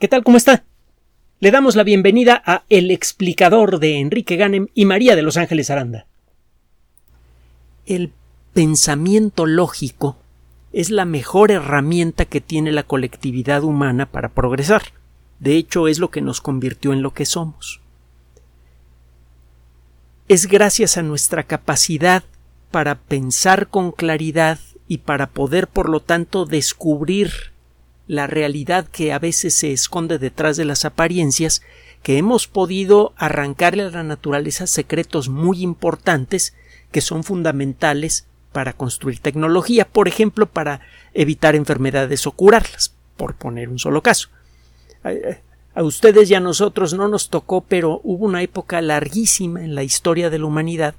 ¿Qué tal? ¿Cómo está? Le damos la bienvenida a El explicador de Enrique Ganem y María de Los Ángeles Aranda. El pensamiento lógico es la mejor herramienta que tiene la colectividad humana para progresar. De hecho, es lo que nos convirtió en lo que somos. Es gracias a nuestra capacidad para pensar con claridad y para poder, por lo tanto, descubrir la realidad que a veces se esconde detrás de las apariencias, que hemos podido arrancarle a la naturaleza secretos muy importantes que son fundamentales para construir tecnología, por ejemplo, para evitar enfermedades o curarlas, por poner un solo caso. A ustedes y a nosotros no nos tocó, pero hubo una época larguísima en la historia de la humanidad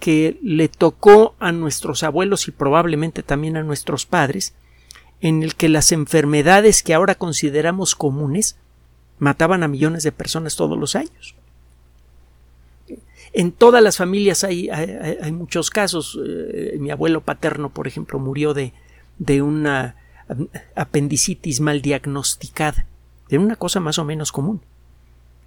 que le tocó a nuestros abuelos y probablemente también a nuestros padres en el que las enfermedades que ahora consideramos comunes mataban a millones de personas todos los años. En todas las familias hay, muchos casos. Eh, mi abuelo paterno, por ejemplo, murió de, de una apendicitis mal diagnosticada, de una cosa más o menos común.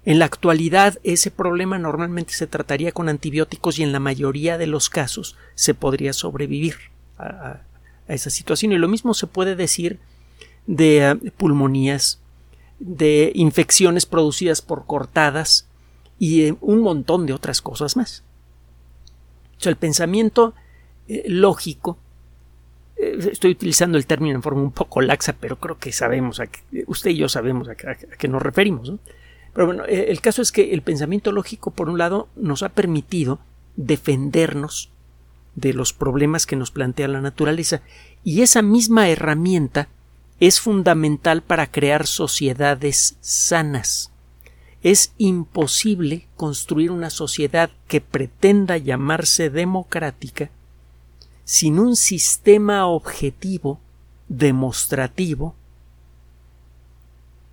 En la actualidad ese problema normalmente se trataría con antibióticos y en la mayoría de los casos se podría sobrevivir a, a esa situación. Y lo mismo se puede decir de eh, pulmonías, de infecciones producidas por cortadas y un montón de otras cosas más. El pensamiento eh, lógico, eh, estoy utilizando el término en forma un poco laxa, pero creo que sabemos, a que, usted y yo sabemos a, qué nos referimos. Pero bueno, el caso es que el pensamiento lógico, por un lado, nos ha permitido defendernos de los problemas que nos plantea la naturaleza y esa misma herramienta es fundamental para crear sociedades sanas. Es imposible construir una sociedad que pretenda llamarse democrática sin un sistema objetivo, demostrativo,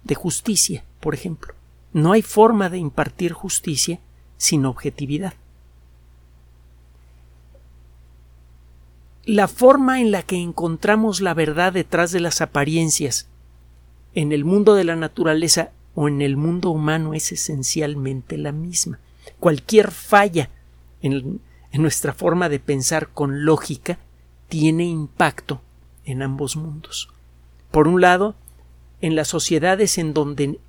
de justicia, por ejemplo. No hay forma de impartir justicia sin objetividad. La forma en la que encontramos la verdad detrás de las apariencias en el mundo de la naturaleza o en el mundo humano es esencialmente la misma. Cualquier falla en, nuestra forma de pensar con lógica tiene impacto en ambos mundos. Por un lado, en las sociedades en donde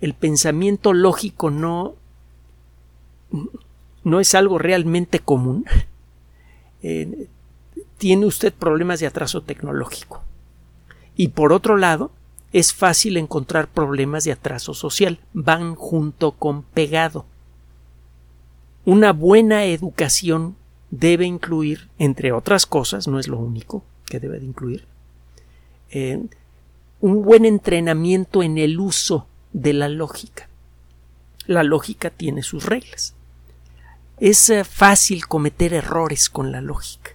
el pensamiento lógico no, no es algo realmente común, eh, tiene usted problemas de atraso tecnológico. Y por otro lado, es fácil encontrar problemas de atraso social. Van junto con pegado. Una buena educación debe incluir, entre otras cosas, no es lo único que debe de incluir, eh, un buen entrenamiento en el uso de la lógica. La lógica tiene sus reglas. Es eh, fácil cometer errores con la lógica.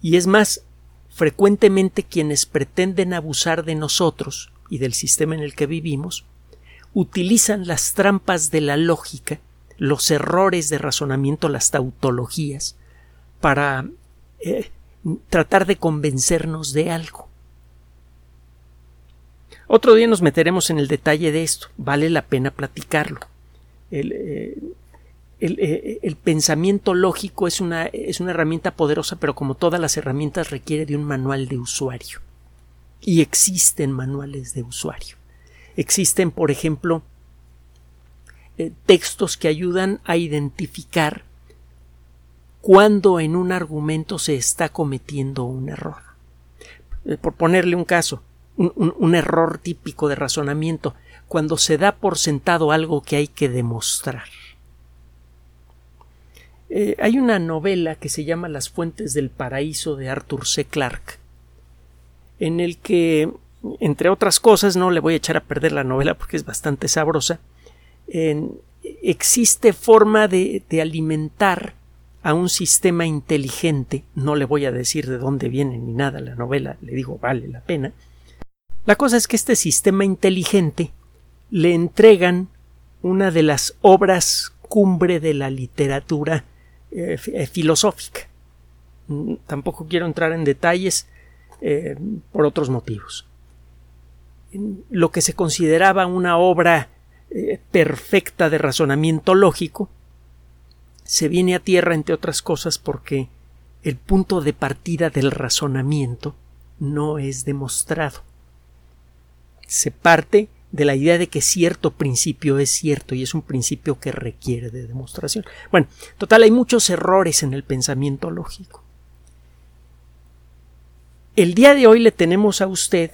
Y es más, frecuentemente quienes pretenden abusar de nosotros y del sistema en el que vivimos, utilizan las trampas de la lógica, los errores de razonamiento, las tautologías, para eh, tratar de convencernos de algo. Otro día nos meteremos en el detalle de esto, vale la pena platicarlo. Eh, eh, el, pensamiento lógico es una, es una herramienta poderosa, pero como todas las herramientas requiere de un manual de usuario. Y existen manuales de usuario. Existen, por ejemplo, eh, textos que ayudan a identificar cuando en un argumento se está cometiendo un error. Eh, por ponerle un caso, un error típico de razonamiento, cuando se da por sentado algo que hay que demostrar eh, hay una novela que se llama Las Fuentes del Paraíso de Arthur C. Clarke, en el que, entre otras cosas, no le voy a echar a perder la novela porque es bastante sabrosa, existe forma de, de alimentar a un sistema inteligente, no le voy a decir de dónde viene ni nada la novela, le digo vale la pena. La cosa es que este sistema inteligente le entregan una de las obras cumbre de la literatura eh, eh, filosófica. Mm, tampoco quiero entrar en detalles eh, por otros motivos. lo que se consideraba una obra perfecta de razonamiento lógico, se viene a tierra, entre otras cosas, porque el punto de partida del razonamiento no es demostrado. Se parte de la idea de que cierto principio es cierto y es un principio que requiere de demostración. Bueno, total, hay muchos errores en el pensamiento lógico. El día de hoy le tenemos a usted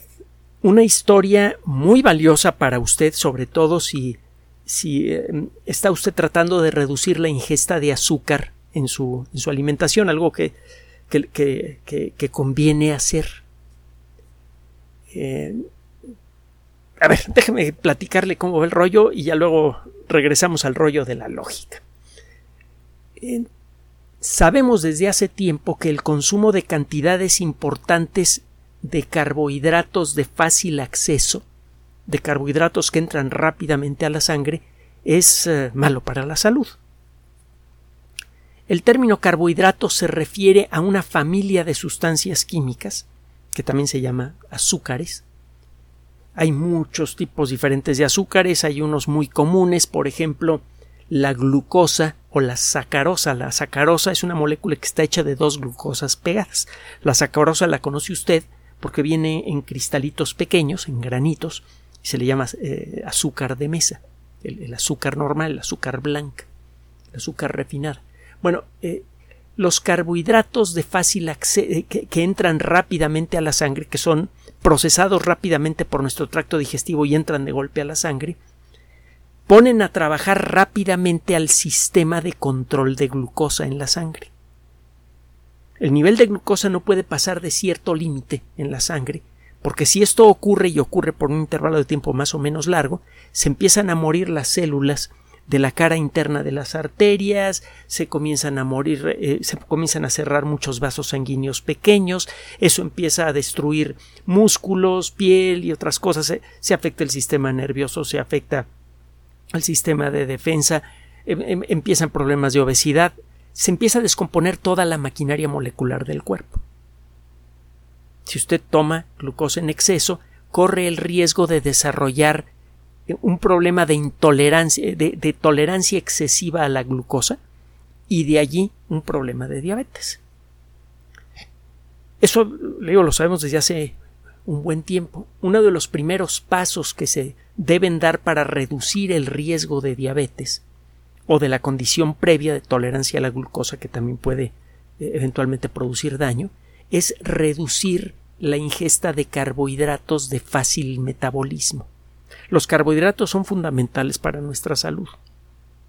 una historia muy valiosa para usted, sobre todo si, si eh, está usted tratando de reducir la ingesta de azúcar en su, en su alimentación, algo que, que, que, conviene hacer. Eh, a ver, déjeme platicarle cómo va el rollo y ya luego regresamos al rollo de la lógica. Sabemos desde hace tiempo que el consumo de cantidades importantes de carbohidratos de fácil acceso, de carbohidratos que entran rápidamente a la sangre, es eh, malo para la salud. El término carbohidrato se refiere a una familia de sustancias químicas, que también se llama azúcares. Hay muchos tipos diferentes de azúcares, hay unos muy comunes, por ejemplo, la glucosa o la sacarosa. La sacarosa es una molécula que está hecha de dos glucosas pegadas. La sacarosa la conoce usted porque viene en cristalitos pequeños, en granitos, y se le llama eh, azúcar de mesa, el, azúcar normal, el azúcar blanca, el azúcar refinada. Bueno, eh, los carbohidratos de fácil acceso eh, que, entran rápidamente a la sangre, que son procesados rápidamente por nuestro tracto digestivo y entran de golpe a la sangre, ponen a trabajar rápidamente al sistema de control de glucosa en la sangre. El nivel de glucosa no puede pasar de cierto límite en la sangre, porque si esto ocurre y ocurre por un intervalo de tiempo más o menos largo, se empiezan a morir las células de la cara interna de las arterias, se comienzan a morir, eh, se comienzan a cerrar muchos vasos sanguíneos pequeños, eso empieza a destruir músculos, piel y otras cosas, se, afecta el sistema nervioso, se afecta el sistema de defensa, em, em, empiezan problemas de obesidad, se empieza a descomponer toda la maquinaria molecular del cuerpo. Si usted toma glucosa en exceso, corre el riesgo de desarrollar un problema de intolerancia, de, tolerancia excesiva a la glucosa y de allí un problema de diabetes. Eso, lo sabemos desde hace un buen tiempo. Uno de los primeros pasos que se deben dar para reducir el riesgo de diabetes o de la condición previa de tolerancia a la glucosa que también puede eh, eventualmente producir daño, es reducir la ingesta de carbohidratos de fácil metabolismo. Los carbohidratos son fundamentales para nuestra salud.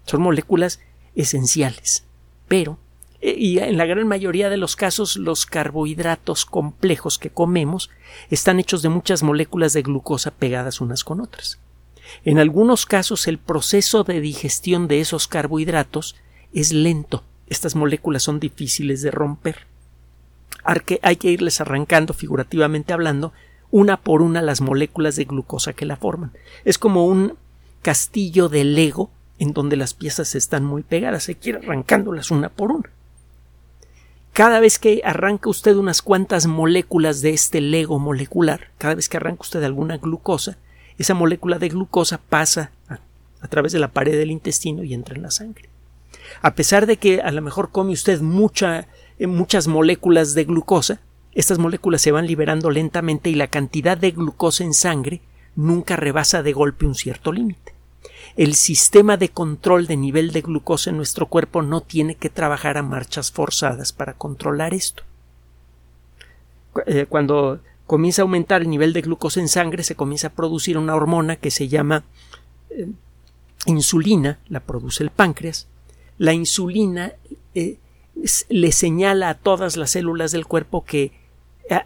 Son moléculas esenciales. Pero, eh, y en la gran mayoría de los casos, los carbohidratos complejos que comemos están hechos de muchas moléculas de glucosa pegadas unas con otras. En algunos casos el proceso de digestión de esos carbohidratos es lento. Estas moléculas son difíciles de romper. Hay que irles arrancando, figurativamente hablando, una por una las moléculas de glucosa que la forman. Es como un castillo de Lego en donde las piezas están muy pegadas. Que ir arrancándolas una por una. Cada vez que arranca usted unas cuantas moléculas de este Lego molecular, cada vez que arranca usted alguna glucosa, esa molécula de glucosa pasa a, través de la pared del intestino y entra en la sangre. A pesar de que a lo mejor come usted eh, muchas moléculas de glucosa, estas moléculas se van liberando lentamente y la cantidad de glucosa en sangre nunca rebasa de golpe un cierto límite. El sistema de control de nivel de glucosa en nuestro cuerpo no tiene que trabajar a marchas forzadas para controlar esto. Eh, cuando comienza a aumentar el nivel de glucosa en sangre, se comienza a producir una hormona que se llama eh, insulina, la produce el páncreas. La insulina eh, le señala a todas las células del cuerpo que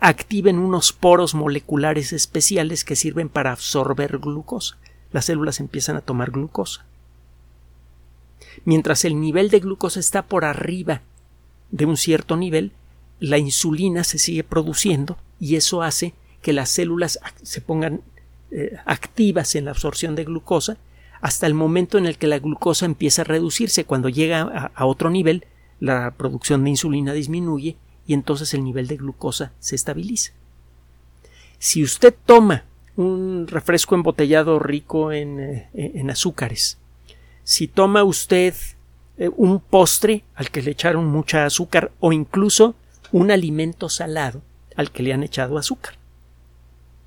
activen unos poros moleculares especiales que sirven para absorber glucosa. Las células empiezan a tomar glucosa. Mientras el nivel de glucosa está por arriba de un cierto nivel, la insulina se sigue produciendo y eso hace que las células se pongan eh, activas en la absorción de glucosa hasta el momento en el que la glucosa empieza a reducirse. Cuando llega a otro nivel, la producción de insulina disminuye y entonces el nivel de glucosa se estabiliza. Si usted toma un refresco embotellado rico en, eh, azúcares. Si toma usted eh, un postre al que le echaron mucha azúcar o incluso un alimento salado al que le han echado azúcar.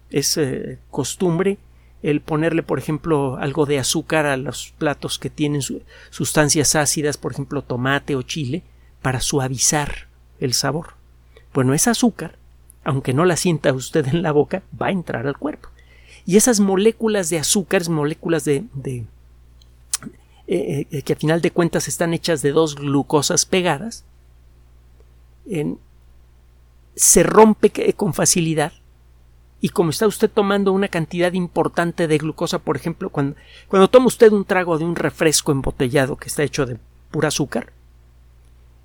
Es eh, costumbre el ponerle, por ejemplo, algo de azúcar a los platos que tienen sustancias ácidas, por ejemplo, tomate o chile, para suavizar el sabor. Bueno, ese azúcar, aunque no la sienta usted en la boca, va a entrar al cuerpo. Y esas moléculas de azúcar, moléculas de, de eh, eh, que a final de cuentas están hechas de dos glucosas pegadas, se rompe con facilidad y como está usted tomando una cantidad importante de glucosa, por ejemplo, cuando, cuando toma usted un trago de un refresco embotellado que está hecho de pura azúcar,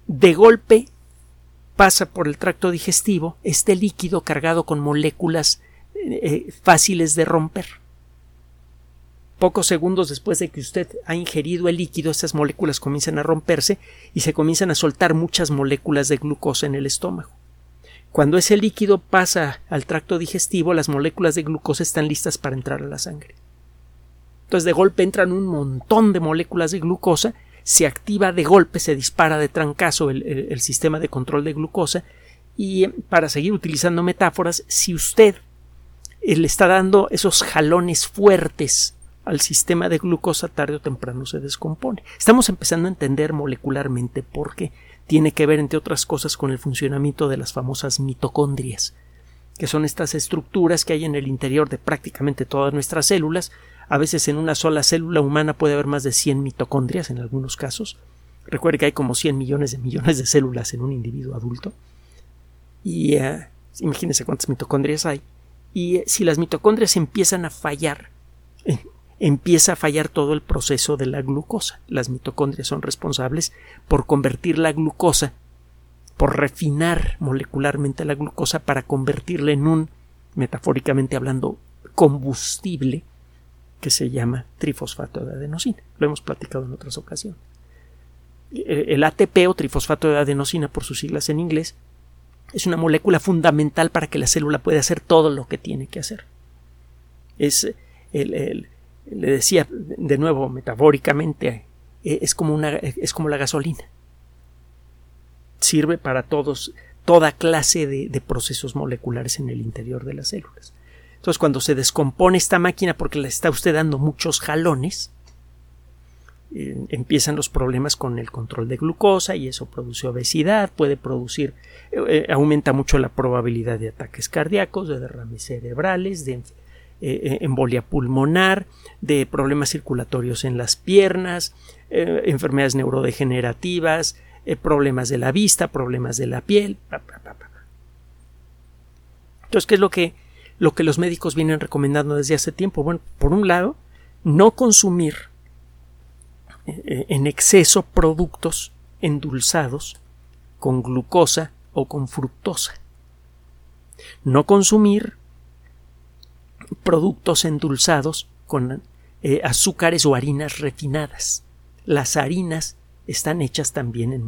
de golpe pasa por el tracto digestivo este líquido cargado con moléculas eh, fáciles de romper. Pocos segundos después de que usted ha ingerido el líquido, estas moléculas comienzan a romperse y se comienzan a soltar muchas moléculas de glucosa en el estómago. Cuando ese líquido pasa al tracto digestivo, las moléculas de glucosa están listas para entrar a la sangre. Entonces de golpe entran un montón de moléculas de glucosa, se activa de golpe, se dispara de trancazo el, el sistema de control de glucosa y para seguir utilizando metáforas, si usted le está dando esos jalones fuertes al sistema de glucosa tarde o temprano se descompone. Estamos empezando a entender molecularmente por qué tiene que ver, entre otras cosas, con el funcionamiento de las famosas mitocondrias, que son estas estructuras que hay en el interior de prácticamente todas nuestras células. A veces en una sola célula humana puede haber más de 100 mitocondrias en algunos casos. Recuerde que hay como 100 millones de millones de células en un individuo adulto. Y uh, imagínense cuántas mitocondrias hay. Y si las mitocondrias empiezan a fallar, eh, empieza a fallar todo el proceso de la glucosa. Las mitocondrias son responsables por convertir la glucosa, por refinar molecularmente la glucosa para convertirla en un, metafóricamente hablando, combustible que se llama trifosfato de adenosina. Lo hemos platicado en otras ocasiones. El ATP o trifosfato de adenosina por sus siglas en inglés es una molécula fundamental para que la célula pueda hacer todo lo que tiene que hacer. Es el, le decía de nuevo metafóricamente eh, es como una es como la gasolina sirve para todos toda clase de, procesos moleculares en el interior de las células. Entonces cuando se descompone esta máquina porque le está usted dando muchos jalones empiezan los problemas con el control de glucosa y eso produce obesidad, puede producir, eh, eh, aumenta mucho la probabilidad de ataques cardíacos, de derrames cerebrales, de eh, embolia pulmonar, de problemas circulatorios en las piernas, enfermedades neurodegenerativas, problemas de la vista, problemas de la piel. Entonces, ¿qué es lo que, lo que los médicos vienen recomendando desde hace tiempo? Bueno, por un lado, no consumir eh, en exceso productos endulzados con glucosa o con fructosa. No consumir productos endulzados con eh, azúcares o harinas refinadas. Las harinas están hechas también en,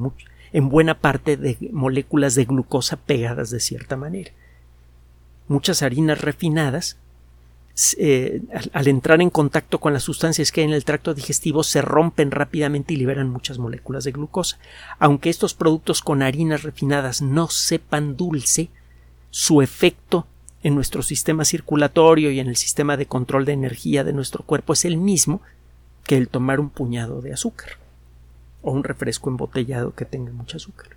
en buena parte de moléculas de glucosa pegadas de cierta manera. Muchas harinas refinadas eh, al, entrar en contacto con las sustancias que hay en el tracto digestivo se rompen rápidamente y liberan muchas moléculas de glucosa. Aunque estos productos con harinas refinadas no sepan dulce, su efecto en nuestro sistema circulatorio y en el sistema de control de energía de nuestro cuerpo es el mismo que el tomar un puñado de azúcar o un refresco embotellado que tenga mucho azúcar.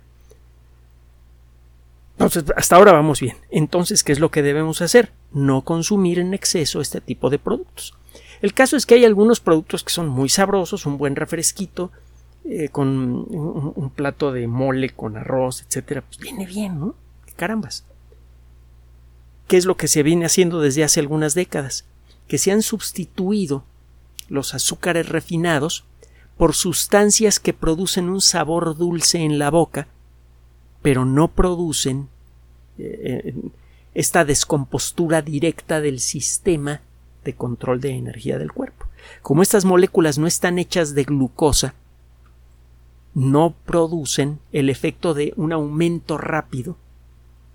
Entonces, hasta ahora vamos bien. Entonces, ¿qué es lo que debemos hacer? No consumir en exceso este tipo de productos. El caso es que hay algunos productos que son muy sabrosos, un buen refresquito, eh, con un, plato de mole con arroz, etcétera, pues viene bien, ¿no? Carambas. ¿Qué es lo que se viene haciendo desde hace algunas décadas? Que se han sustituido los azúcares refinados por sustancias que producen un sabor dulce en la boca pero no producen eh, esta descompostura directa del sistema de control de energía del cuerpo. Como estas moléculas no están hechas de glucosa, no producen el efecto de un aumento rápido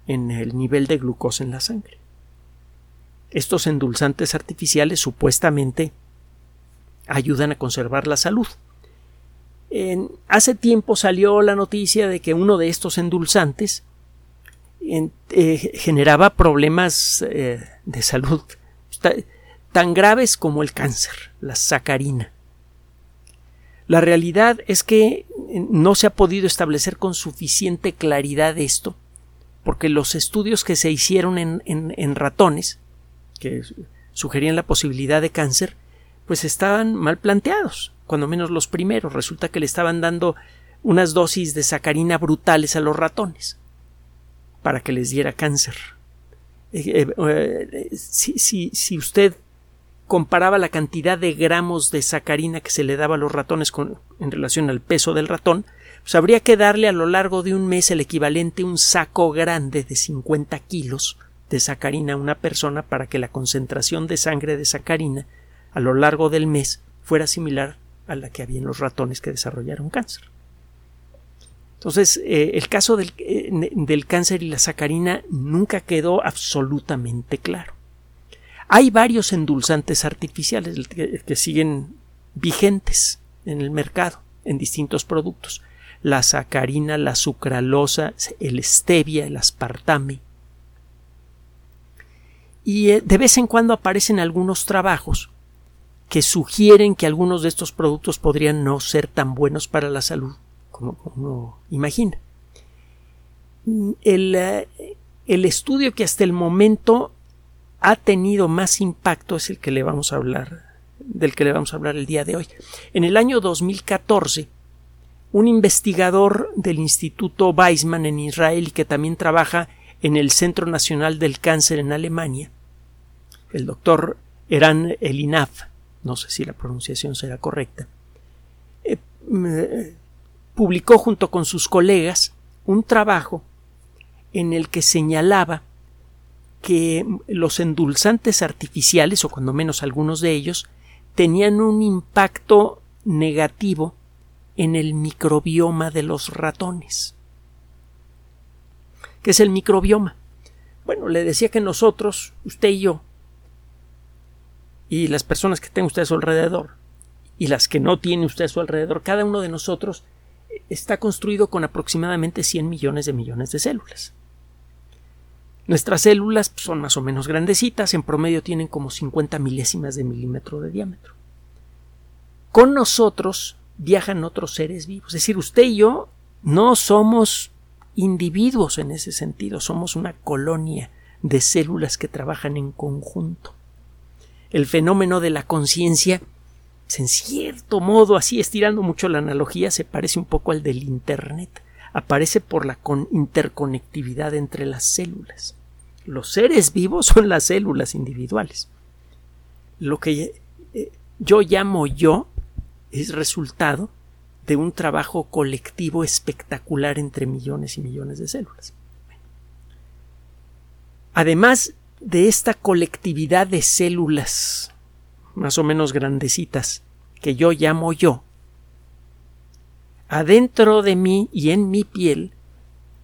en el nivel de glucosa en la sangre. estos endulzantes artificiales supuestamente ayudan a conservar la salud. Hace tiempo salió la noticia de que uno de estos endulzantes eh, generaba problemas eh, de salud tan graves como el cáncer, la sacarina. La realidad es que no se ha podido establecer con suficiente claridad esto, porque los estudios que se hicieron en ratones, que sugerían la posibilidad de cáncer, pues estaban mal planteados, cuando menos los primeros. Resulta que le estaban dando unas dosis de sacarina brutales a los ratones para que les diera cáncer. Eh, eh, eh, si, usted comparaba la cantidad de gramos de sacarina que se le daba a los ratones en relación al peso del ratón, pues habría que darle a lo largo de un mes el equivalente a un saco grande de 50 kilos de sacarina a una persona para que la concentración de sangre de sacarina a lo largo del mes fuera similar a la que había en los ratones que desarrollaron cáncer. Entonces, eh, el caso del, eh, del, cáncer y la sacarina nunca quedó absolutamente claro. Hay varios endulzantes artificiales que, siguen vigentes en el mercado, en distintos productos. La sacarina, la sucralosa, el stevia, el aspartame. Y eh, de vez en cuando aparecen algunos trabajos que sugieren que algunos de estos productos podrían no ser tan buenos para la salud como uno imagina. El, eh, el, estudio que hasta el momento ha tenido más impacto es el que le vamos a hablar, del que le vamos a hablar el día de hoy. En el año 2014, un investigador del Instituto Weizmann en Israel y que también trabaja en el Centro Nacional del Cáncer en Alemania, el doctor Eran Elinaf, no sé si la pronunciación será correcta, eh, publicó junto con sus colegas un trabajo en el que señalaba que los endulzantes artificiales, o cuando menos algunos de ellos, tenían un impacto negativo en el microbioma de los ratones. ¿Qué es el microbioma? Bueno, le decía que nosotros, usted y yo, y las personas que tenga usted a su alrededor, y las que no tiene usted a su alrededor, cada uno de nosotros está construido con aproximadamente 100 millones de millones de células. Nuestras células son más o menos grandecitas, en promedio tienen como 50 milésimas de milímetro de diámetro. Con nosotros viajan otros seres vivos, es decir, usted y yo no somos individuos en ese sentido, somos una colonia de células que trabajan en conjunto. El fenómeno de la conciencia en cierto modo, así estirando mucho la analogía, se parece un poco al del Internet. Aparece por la interconectividad entre las células. Los seres vivos son las células individuales. Lo que eh, yo llamo yo es resultado de un trabajo colectivo espectacular entre millones y millones de células. Además de esta colectividad de células más o menos grandecitas, que yo llamo yo, adentro de mí y en mi piel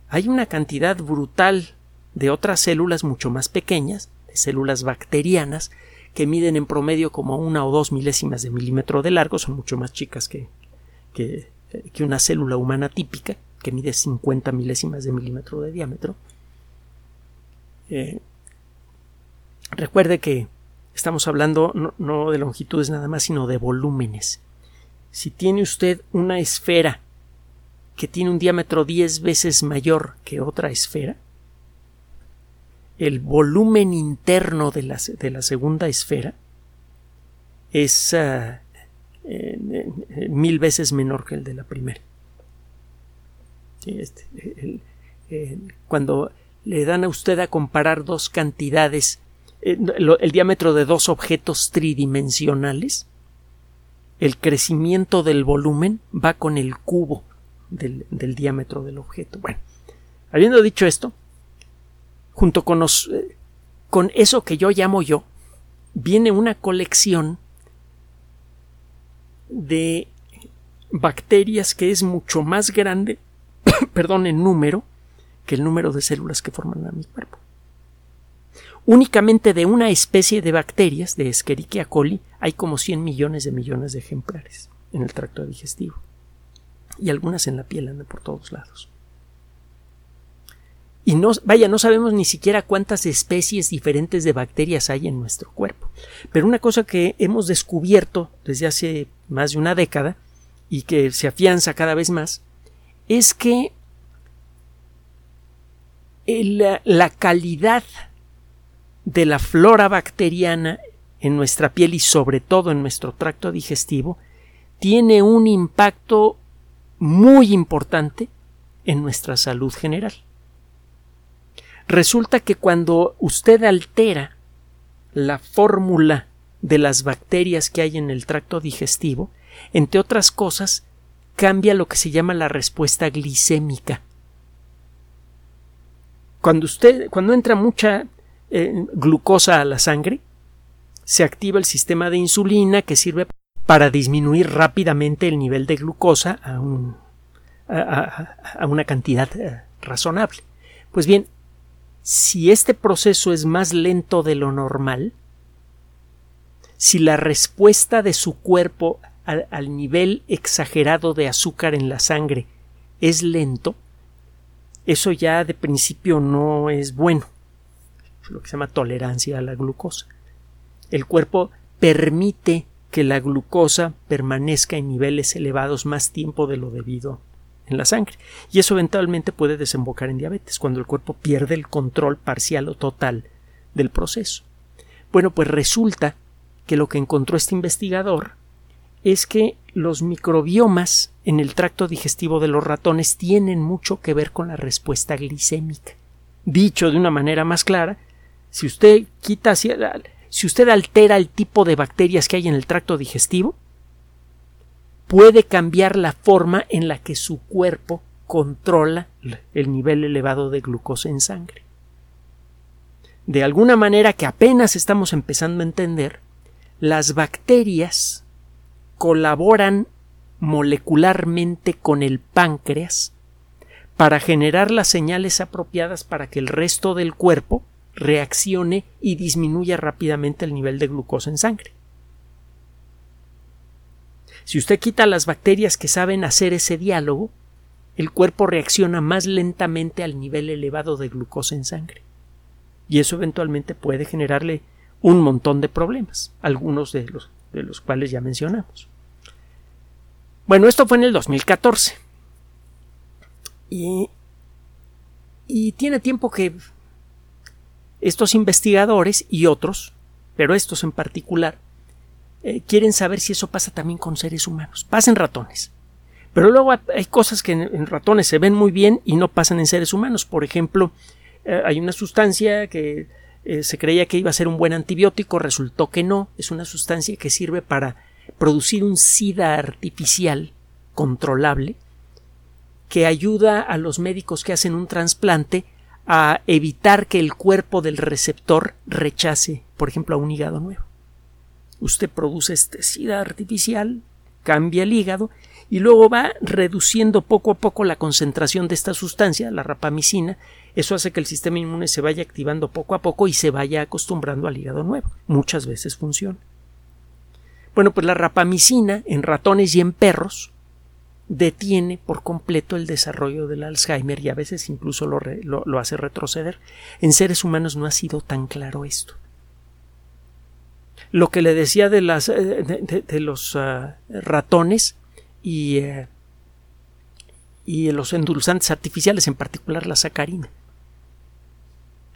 hay una cantidad brutal de otras células mucho más pequeñas, de células bacterianas, que miden en promedio como una o dos milésimas de milímetro de largo, son mucho más chicas que, que, una célula humana típica, que mide 50 milésimas de milímetro de diámetro. Eh, recuerde que Estamos hablando no, de longitudes nada más, sino de volúmenes. Si tiene usted una esfera que tiene un diámetro 10 veces mayor que otra esfera, el volumen interno de la, de la segunda esfera es ah, mil veces menor que el de la primera. Este, cuando le dan a usted a comparar dos cantidades el, diámetro de dos objetos tridimensionales, el crecimiento del volumen va con el cubo del, diámetro del objeto. Bueno, habiendo dicho esto, junto con, eh, con eso que yo llamo yo, viene una colección de bacterias que es mucho más grande, perdón, en número, que el número de células que forman a mi cuerpo Únicamente de una especie de bacterias, de Escherichia coli, hay como 100 millones de millones de ejemplares en el tracto digestivo. Y algunas en la piel andan por todos lados. Y no, vaya, no sabemos ni siquiera cuántas especies diferentes de bacterias hay en nuestro cuerpo. Pero una cosa que hemos descubierto desde hace más de una década y que se afianza cada vez más es que la calidad de la flora bacteriana en nuestra piel y sobre todo en nuestro tracto digestivo tiene un impacto muy importante en nuestra salud general. Resulta que cuando usted altera la fórmula de las bacterias que hay en el tracto digestivo, entre otras cosas, cambia lo que se llama la respuesta glicémica. Cuando usted, cuando entra mucha glucosa a la sangre, se activa el sistema de insulina que sirve para disminuir rápidamente el nivel de glucosa a, a, una cantidad eh, razonable. Pues bien, si este proceso es más lento de lo normal, si la respuesta de su cuerpo al, nivel exagerado de azúcar en la sangre es lento, eso ya de principio no es bueno. Lo que se llama tolerancia a la glucosa. El cuerpo permite que la glucosa permanezca en niveles elevados más tiempo de lo debido en la sangre. Y eso eventualmente puede desembocar en diabetes, cuando el cuerpo pierde el control parcial o total del proceso. Bueno, pues resulta que lo que encontró este investigador es que los microbiomas en el tracto digestivo de los ratones tienen mucho que ver con la respuesta glicémica. Dicho de una manera más clara, si usted quita, si usted altera el tipo de bacterias que hay en el tracto digestivo, puede cambiar la forma en la que su cuerpo controla el nivel elevado de glucosa en sangre. De alguna manera que apenas estamos empezando a entender, las bacterias colaboran molecularmente con el páncreas para generar las señales apropiadas para que el resto del cuerpo reaccione y disminuya rápidamente el nivel de glucosa en sangre. Si usted quita las bacterias que saben hacer ese diálogo, el cuerpo reacciona más lentamente al nivel elevado de glucosa en sangre. Y eso eventualmente puede generarle un montón de problemas, algunos de los de los cuales ya mencionamos. Bueno, esto fue en el 2014. Y, y tiene tiempo que estos investigadores y otros, pero estos en particular, eh, quieren saber si eso pasa también con seres humanos. Pasa en ratones. Pero luego hay cosas que en, ratones se ven muy bien y no pasan en seres humanos. Por ejemplo, eh, hay una sustancia que eh, se creía que iba a ser un buen antibiótico, resultó que no, es una sustancia que sirve para producir un SIDA artificial controlable que ayuda a los médicos que hacen un trasplante a evitar que el cuerpo del receptor rechace, por ejemplo, a un hígado nuevo. Usted produce este SIDA artificial, cambia el hígado y luego va reduciendo poco a poco la concentración de esta sustancia, la rapamicina. Eso hace que el sistema inmune se vaya activando poco a poco y se vaya acostumbrando al hígado nuevo. Muchas veces funciona. Bueno, pues la rapamicina en ratones y en perros detiene por completo el desarrollo del Alzheimer y a veces incluso lo, lo hace retroceder. En seres humanos no ha sido tan claro esto lo que le decía de, las, eh, de, los ah, ratones y, eh, y los endulzantes artificiales, en particular la sacarina.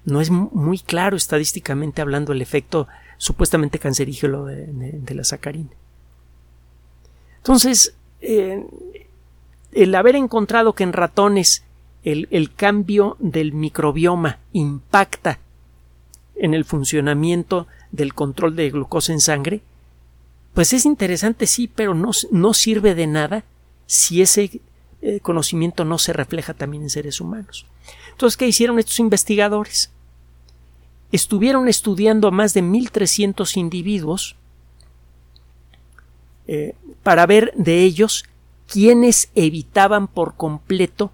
No es muy claro estadísticamente hablando el efecto supuestamente cancerígeno de, la sacarina. Entonces, eh, el haber encontrado que en ratones el, cambio del microbioma impacta en el funcionamiento del control de glucosa en sangre, pues es interesante, sí, pero no, no sirve de nada si ese eh, conocimiento no se refleja también en seres humanos. Entonces, ¿qué hicieron estos investigadores? Estuvieron estudiando a más de 1.300 individuos eh, para ver de ellos quiénes evitaban por completo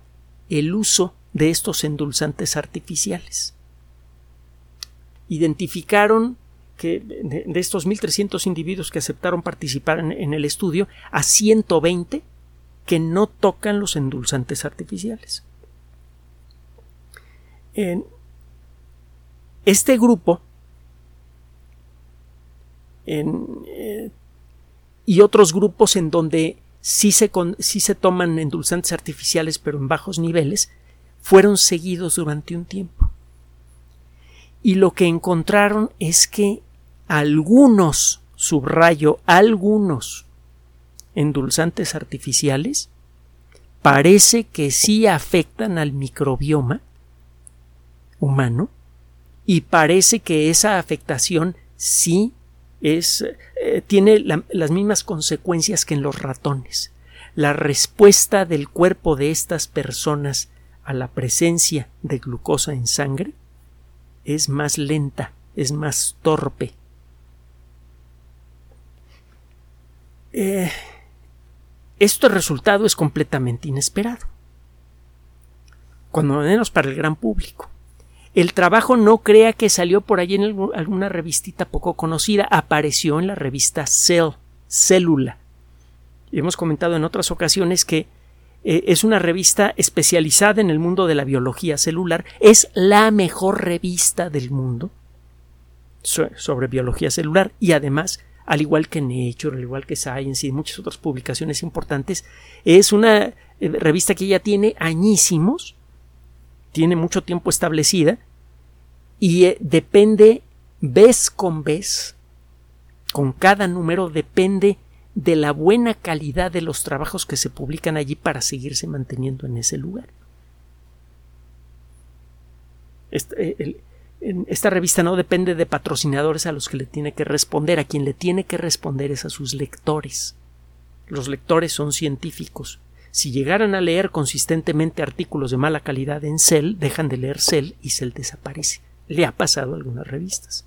el uso de estos endulzantes artificiales. identificaron que de, estos 1.300 individuos que aceptaron participar en, el estudio, a 120 que no tocan los endulzantes artificiales. En este grupo eh, y otros grupos en donde sí se, se toman endulzantes artificiales pero en bajos niveles, fueron seguidos durante un tiempo. Y lo que encontraron es que algunos, subrayo, algunos endulzantes artificiales parece que sí afectan al microbioma humano y parece que esa afectación sí es, eh, tiene las mismas consecuencias que en los ratones. La respuesta del cuerpo de estas personas a la presencia de glucosa en sangre es más lenta, es más torpe. Eh, este resultado es completamente inesperado, cuando menos para el gran público. El trabajo no crea que salió por ahí en alguna revistita poco conocida, apareció en la revista Cell, Célula. Hemos comentado en otras ocasiones que eh, es una revista especializada en el mundo de la biología celular, es la mejor revista del mundo sobre biología celular y además al igual que Nature, al igual que Science y muchas otras publicaciones importantes, es una eh, revista que ya tiene añísimos, tiene mucho tiempo establecida y eh, depende vez con vez, con cada número depende de la buena calidad de los trabajos que se publican allí para seguirse manteniendo en ese lugar. Eh, esta, revista no depende de patrocinadores a los que le tiene que responder, a quien le tiene que responder es a sus lectores. Los lectores son científicos. Si llegaran a leer consistentemente artículos de mala calidad en Cell, dejan de leer Cell y Cell desaparece le ha pasado a algunas revistas.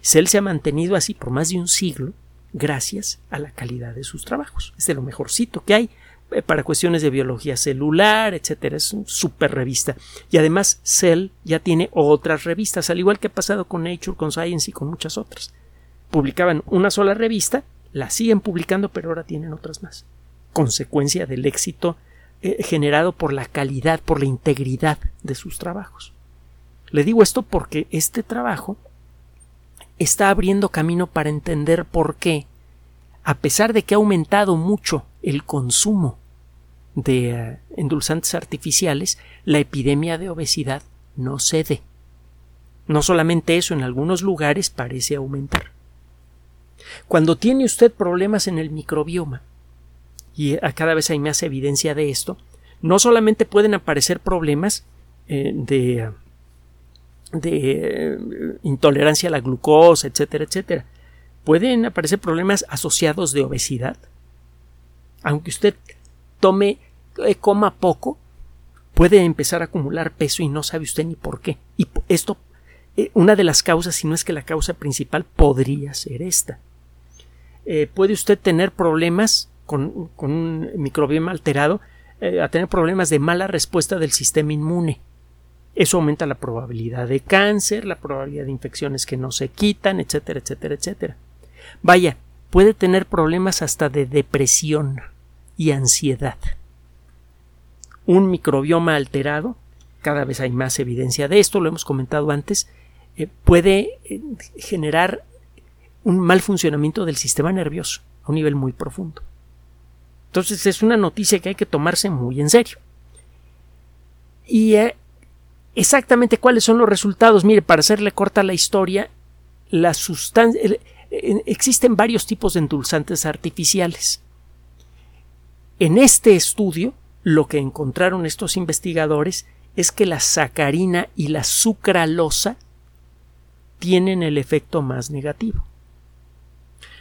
Cell se ha mantenido así por más de un siglo gracias a la calidad de sus trabajos. Es de lo mejorcito que hay eh, para cuestiones de biología celular, etcétera. Es una super revista. Y además, Cell ya tiene otras revistas, al igual que ha pasado con Nature, con Science y con muchas otras. Publicaban una sola revista, la siguen publicando, pero ahora tienen otras más. Consecuencia del éxito eh, generado por la calidad, por la integridad de sus trabajos. Le digo esto porque este trabajo está abriendo camino para entender por qué, a pesar de que ha aumentado mucho el consumo de eh, endulzantes artificiales, la epidemia de obesidad no cede. No solamente eso, en algunos lugares parece aumentar. Cuando tiene usted problemas en el microbioma, y cada vez hay más evidencia de esto, no solamente pueden aparecer problemas eh, de de eh, intolerancia a la glucosa, etcétera, etcétera. Pueden aparecer problemas asociados de obesidad. Aunque usted tome, eh, coma poco, puede empezar a acumular peso y no sabe usted ni por qué. Y esto, una de las causas, si no es que la causa principal, podría ser esta. puede usted tener problemas con, un microbioma alterado, a tener problemas de mala respuesta del sistema inmune eso aumenta la probabilidad de cáncer, la probabilidad de infecciones que no se quitan, etcétera, etcétera, etcétera. Vaya, puede tener problemas hasta de depresión y ansiedad. Un microbioma alterado, cada vez hay más evidencia de esto, lo hemos comentado antes, eh, puede eh, generar un mal funcionamiento del sistema nervioso a un nivel muy profundo. Entonces es una noticia que hay que tomarse muy en serio. Y eh, exactamente cuáles son los resultados. Mire, para hacerle corta la historia, existen varios tipos de endulzantes artificiales. En este estudio, lo que encontraron estos investigadores es que la sacarina y la sucralosa tienen el efecto más negativo.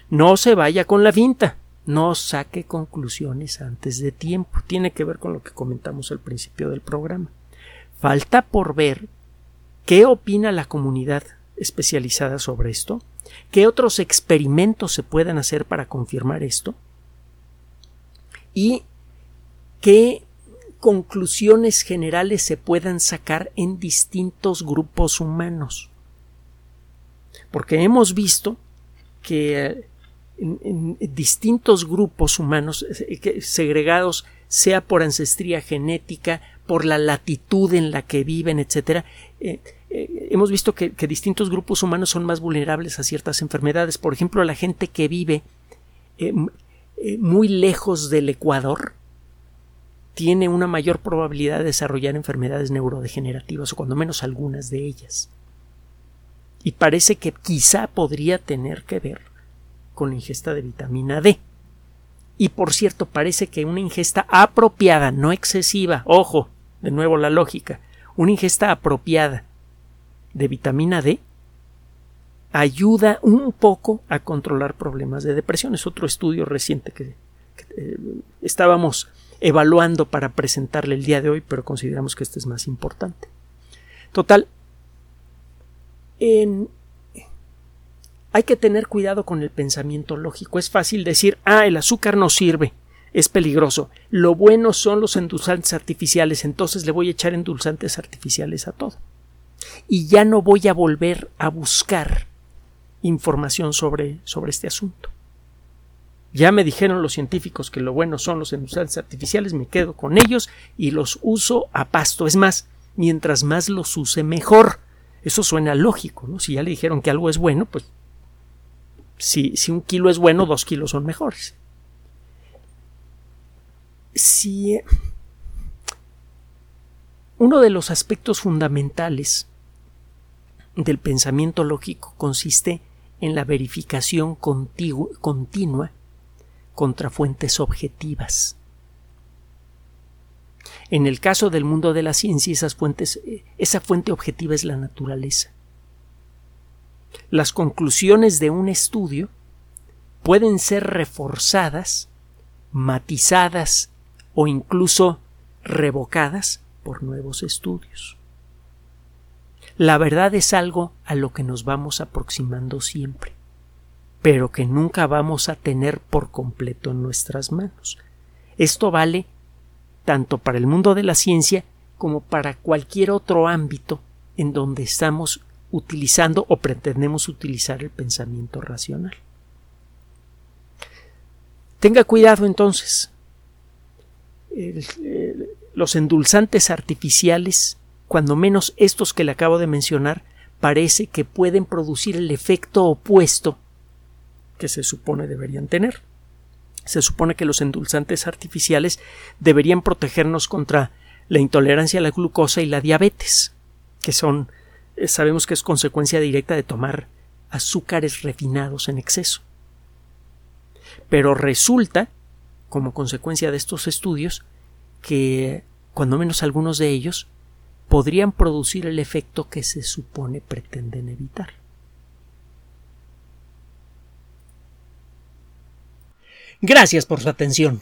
No se vaya con la vinta, no saque conclusiones antes de tiempo. Tiene que ver con lo que comentamos al principio del programa. Falta por ver qué opina la comunidad especializada sobre esto, qué otros experimentos se puedan hacer para confirmar esto y qué conclusiones generales se puedan sacar en distintos grupos humanos. porque hemos visto que en, distintos grupos humanos eh, segregados, sea por ancestría genética, por la latitud en la que viven, etcétera, eh, eh, hemos visto que, distintos grupos humanos son más vulnerables a ciertas enfermedades. Por ejemplo, la gente que vive muy lejos del Ecuador tiene una mayor probabilidad de desarrollar enfermedades neurodegenerativas o cuando menos algunas de ellas. Y parece que quizá podría tener que ver con la ingesta de vitamina D. Y por cierto, parece que una ingesta apropiada, no excesiva, ojo, de nuevo la lógica, una ingesta apropiada de vitamina D ayuda un poco a controlar problemas de depresión. Es otro estudio reciente que, eh, estábamos evaluando para presentarle el día de hoy, pero consideramos que este es más importante. Total, en, hay que tener cuidado con el pensamiento lógico. Es fácil decir, ah, el azúcar no sirve, es peligroso. Lo bueno son los endulzantes artificiales, entonces le voy a echar endulzantes artificiales a todo. Y ya no voy a volver a buscar información sobre, sobre este asunto. Ya me dijeron los científicos que lo bueno son los endulzantes artificiales, me quedo con ellos y los uso a pasto. Es más, mientras más los use, mejor. Eso suena lógico, ¿no? Si ya le dijeron que algo es bueno, pues si, si un kilo es bueno, dos kilos son mejores. Si uno de los aspectos fundamentales del pensamiento lógico consiste en la verificación continua contra fuentes objetivas. En el caso del mundo de la ciencia, esas fuentes, eh, esa fuente objetiva es la naturaleza. Las conclusiones de un estudio pueden ser reforzadas, matizadas o incluso revocadas por nuevos estudios. La verdad es algo a lo que nos vamos aproximando siempre pero que nunca vamos a tener por completo en nuestras manos. Esto vale tanto para el mundo de la ciencia como para cualquier otro ámbito en donde estamos utilizando o pretendemos utilizar el pensamiento racional. Tenga cuidado entonces. los endulzantes artificiales, cuando menos estos que le acabo de mencionar, parece que pueden producir el efecto opuesto que se supone deberían tener. Se supone que los endulzantes artificiales deberían protegernos contra la intolerancia a la glucosa y la diabetes, que son sabemos que es consecuencia directa de tomar azúcares refinados en exceso. Pero resulta, como consecuencia de estos estudios, que cuando menos algunos de ellos podrían producir el efecto que se supone pretenden evitar. Gracias por su atención.